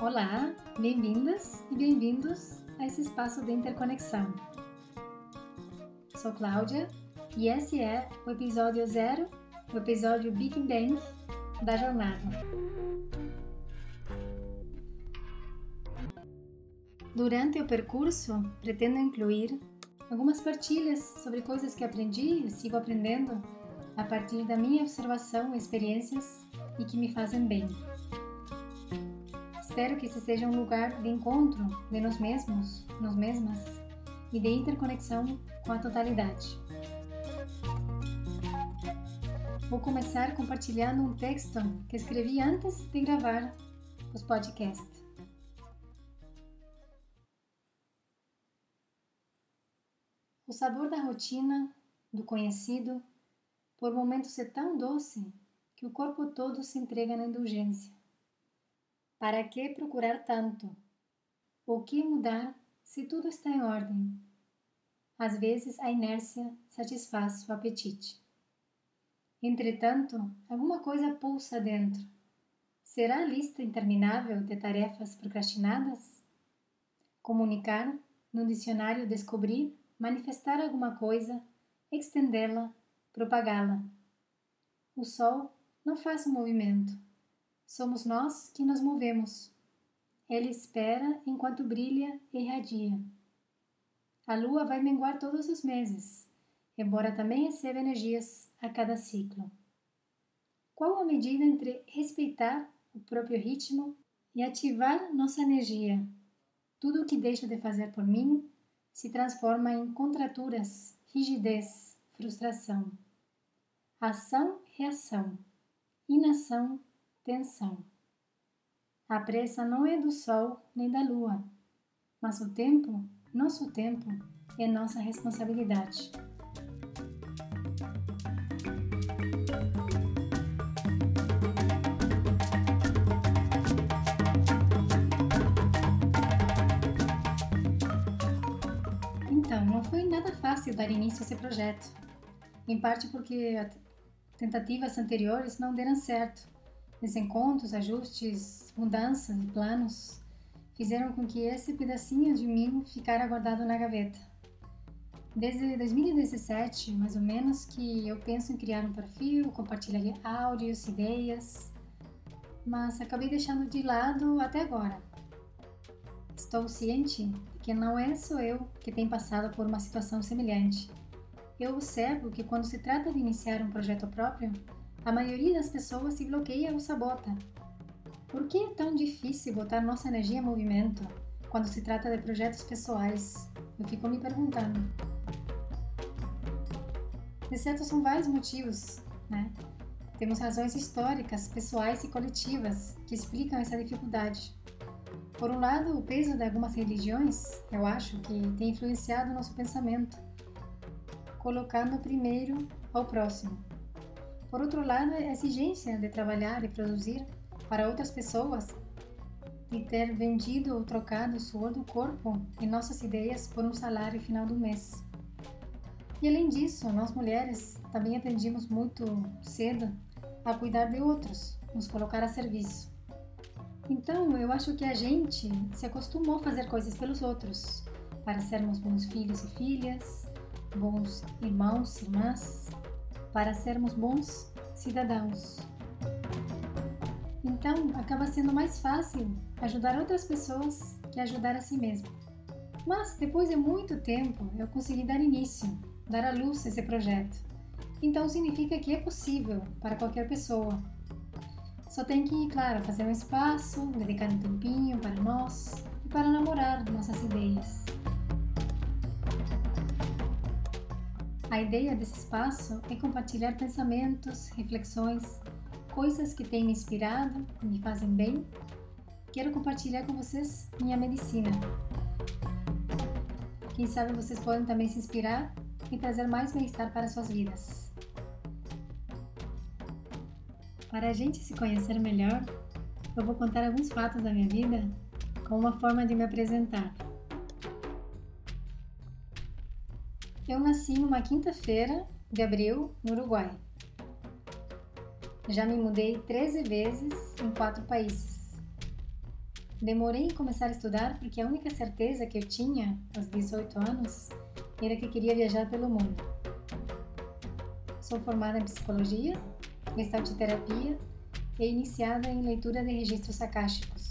Olá, bem-vindas e bem-vindos a esse espaço de interconexão. Sou Cláudia e esse é o episódio zero, o episódio Big Bang da jornada. Durante o percurso, pretendo incluir algumas partilhas sobre coisas que aprendi e sigo aprendendo a partir da minha observação e experiências e que me fazem bem. Espero que esse seja um lugar de encontro de nós mesmos, nós mesmas e de interconexão com a totalidade. Vou começar compartilhando um texto que escrevi antes de gravar os podcasts. O sabor da rotina, do conhecido, por momentos é tão doce que o corpo todo se entrega na indulgência. Para que procurar tanto? O que mudar se tudo está em ordem? Às vezes a inércia satisfaz o apetite. Entretanto, alguma coisa pulsa dentro. Será a lista interminável de tarefas procrastinadas? Comunicar, no dicionário descobrir, manifestar alguma coisa, estendê-la, propagá-la. O sol não faz o movimento. Somos nós que nos movemos. Ele espera enquanto brilha e irradia. A lua vai menguar todos os meses, embora também receba energias a cada ciclo. Qual a medida entre respeitar o próprio ritmo e ativar nossa energia? Tudo o que deixo de fazer por mim se transforma em contraturas, rigidez, frustração. Ação, reação. Inação, tensão. A pressa não é do sol nem da lua, mas o tempo, nosso tempo, é nossa responsabilidade. Então, não foi nada fácil dar início a esse projeto. Em parte porque tentativas anteriores não deram certo. Desencontros, ajustes, mudanças de planos fizeram com que esse pedacinho de mim ficara guardado na gaveta. Desde 2017, mais ou menos, que eu penso em criar um perfil, compartilhar áudios, ideias, mas acabei deixando de lado até agora. Estou ciente de que não é só eu que tem passado por uma situação semelhante. Eu observo que quando se trata de iniciar um projeto próprio, a maioria das pessoas se bloqueia ou sabota. Por que é tão difícil botar nossa energia em movimento quando se trata de projetos pessoais? Eu fico me perguntando. De certo, são vários motivos, né? Temos razões históricas, pessoais e coletivas que explicam essa dificuldade. Por um lado, o peso de algumas religiões, eu acho que tem influenciado nosso pensamento, colocando primeiro ao próximo. Por outro lado, a exigência de trabalhar e produzir para outras pessoas e ter vendido ou trocado o suor do corpo e nossas ideias por um salário final do mês. E além disso, nós mulheres também aprendimos muito cedo a cuidar de outros, nos colocar a serviço. Então, eu acho que a gente se acostumou a fazer coisas pelos outros, para sermos bons filhos e filhas, bons irmãos e irmãs, para sermos bons cidadãos. Então, acaba sendo mais fácil ajudar outras pessoas que ajudar a si mesmo. Mas, depois de muito tempo, eu consegui dar início, dar à luz esse projeto. Então, significa que é possível para qualquer pessoa só tem que, claro, fazer um espaço, dedicar um tempinho para nós e para namorar nossas ideias. A ideia desse espaço é compartilhar pensamentos, reflexões, coisas que têm me inspirado e me fazem bem. Quero compartilhar com vocês minha medicina. Quem sabe vocês podem também se inspirar e trazer mais bem-estar para suas vidas. Para a gente se conhecer melhor, eu vou contar alguns fatos da minha vida como uma forma de me apresentar. Eu nasci numa quinta-feira de abril no Uruguai. Já me mudei 13 vezes em quatro países. Demorei em começar a estudar porque a única certeza que eu tinha aos 18 anos era que queria viajar pelo mundo. Sou formada em psicologia, gestalt terapia e iniciada em leitura de registros akáshicos.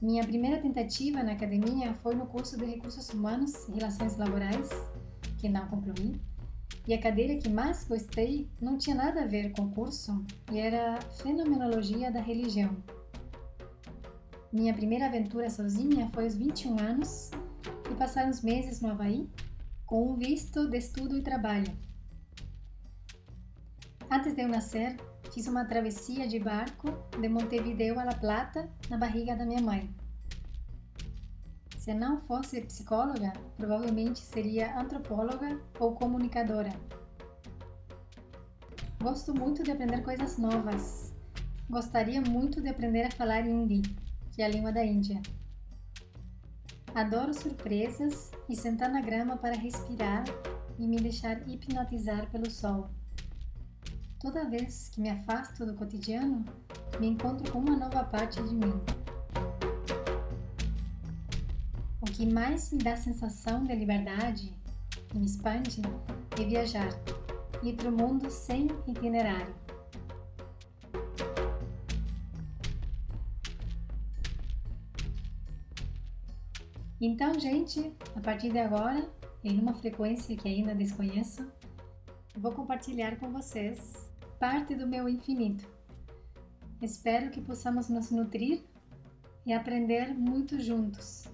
Minha primeira tentativa na academia foi no curso de Recursos Humanos e Relações Laborais, que não concluí, e a cadeira que mais gostei não tinha nada a ver com o curso e era Fenomenologia da Religião. Minha primeira aventura sozinha foi aos 21 anos. Fui passar uns meses no Havaí com um visto de estudo e trabalho. Antes de eu nascer, fiz uma travessia de barco de Montevideo a La Plata na barriga da minha mãe. Se não fosse psicóloga, provavelmente seria antropóloga ou comunicadora. Gosto muito de aprender coisas novas. Gostaria muito de aprender a falar hindi que é a língua da Índia. Adoro surpresas e sentar na grama para respirar e me deixar hipnotizar pelo sol. Toda vez que me afasto do cotidiano, me encontro com uma nova parte de mim. O que mais me dá sensação de liberdade e me expande é viajar, ir para o mundo sem itinerário. Então, gente, a partir de agora, em uma frequência que ainda desconheço, vou compartilhar com vocês parte do meu infinito. Espero que possamos nos nutrir e aprender muito juntos.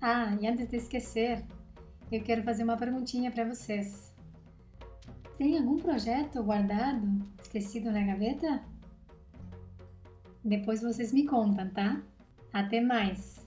Ah, e antes de esquecer, eu quero fazer uma perguntinha para vocês. Tem algum projeto guardado, esquecido na gaveta? Depois vocês me contam, tá? Até mais!